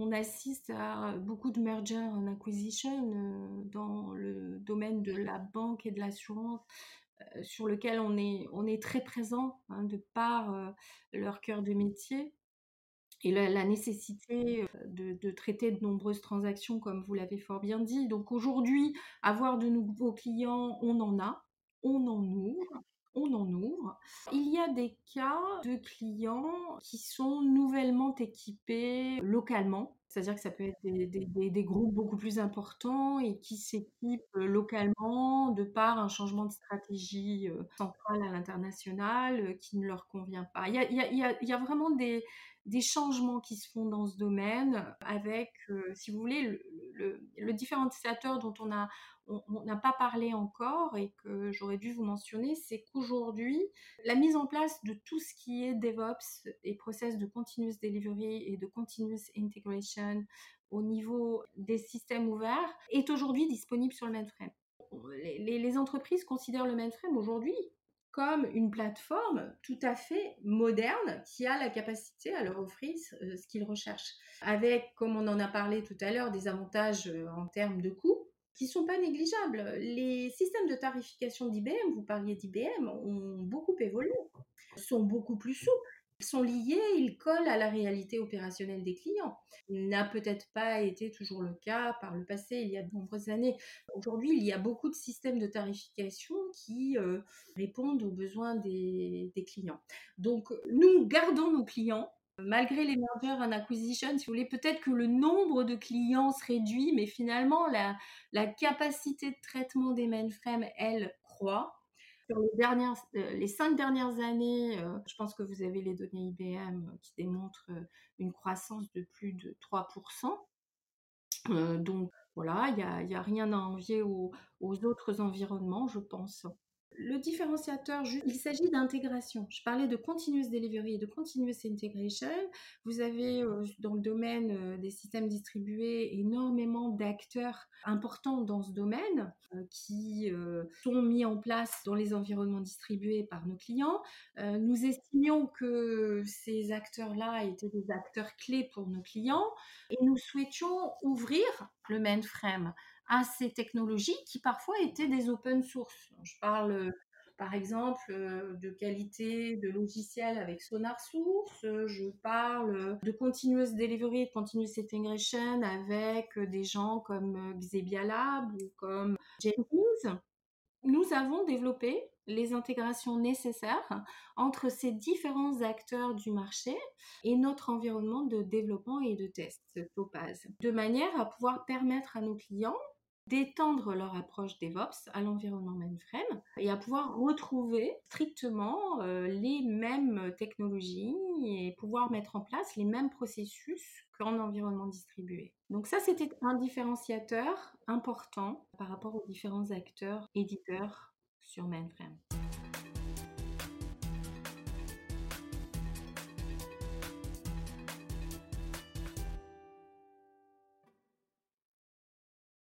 on assiste à beaucoup de mergers and acquisition euh, dans le domaine de la banque et de l'assurance euh, sur lequel on est, très présent hein, de par euh, leur cœur de métier et la, nécessité de, traiter de nombreuses transactions, comme vous l'avez fort bien dit. Donc aujourd'hui, avoir de nouveaux clients, on en a, on en ouvre on en ouvre. Y a des cas de clients qui sont nouvellement équipés localement. C'est-à-dire que ça peut être des, groupes beaucoup plus importants et qui s'équipent localement de par un changement de stratégie euh, centrale à l'international euh, qui ne leur convient pas. Il y a, vraiment des, changements qui se font dans ce domaine avec, euh, si vous voulez, le, le, différenciateur dont on n'a pas parlé encore et que j'aurais dû vous mentionner, c'est qu'aujourd'hui, la mise en place de tout ce qui est DevOps et process de continuous delivery et de continuous integration au niveau des systèmes ouverts est aujourd'hui disponible sur le mainframe. Les, les entreprises considèrent le mainframe aujourd'hui comme une plateforme tout à fait moderne qui a la capacité à leur offrir ce qu'ils recherchent. Avec, comme on en a parlé tout à l'heure, des avantages euh, en termes de coûts, qui sont pas négligeables. Les systèmes de tarification d'IBM, vous parliez d'IBM, ont beaucoup évolué, sont beaucoup plus souples, sont liés, ils collent à la réalité opérationnelle des clients. Il n'a peut-être pas été toujours le cas par le passé, il y a de nombreuses années. Aujourd'hui, il y a beaucoup de systèmes de tarification qui euh, répondent aux besoins des, clients. Donc, nous gardons nos clients malgré les mergers and acquisition, si vous voulez, peut-être que le nombre de clients se réduit, mais finalement, la capacité de traitement des mainframes, elle, croît. Sur les, dernières, euh, les cinq dernières années, euh, je pense que vous avez les données IBM qui démontrent euh, une croissance de plus de 3%. donc voilà, il n'y a, rien à envier aux autres environnements, je pense. Le différenciateur, il s'agit d'intégration. Je parlais de continuous delivery et de continuous integration. Vous avez euh, dans le domaine euh, des systèmes distribués énormément d'acteurs importants dans ce domaine euh, qui sont mis en place dans les environnements distribués par nos clients. nous estimions que ces acteurs-là étaient des acteurs clés pour nos clients et nous souhaitions ouvrir le mainframe à ces technologies qui parfois étaient des open source. Je parle euh, par exemple euh, de qualité de logiciels avec SonarSource, je parle de continuous delivery, de continuous integration avec des gens comme Xebia Lab ou comme Jenkins. Nous avons développé les intégrations nécessaires entre ces différents acteurs du marché et notre environnement de développement et de test, Topaz, de manière à pouvoir permettre à nos clients d'étendre leur approche DevOps à l'environnement mainframe et à pouvoir retrouver strictement euh, les mêmes technologies et pouvoir mettre en place les mêmes processus qu'en environnement distribué. Donc ça, c'était un différenciateur important par rapport aux différents acteurs éditeurs sur mainframe.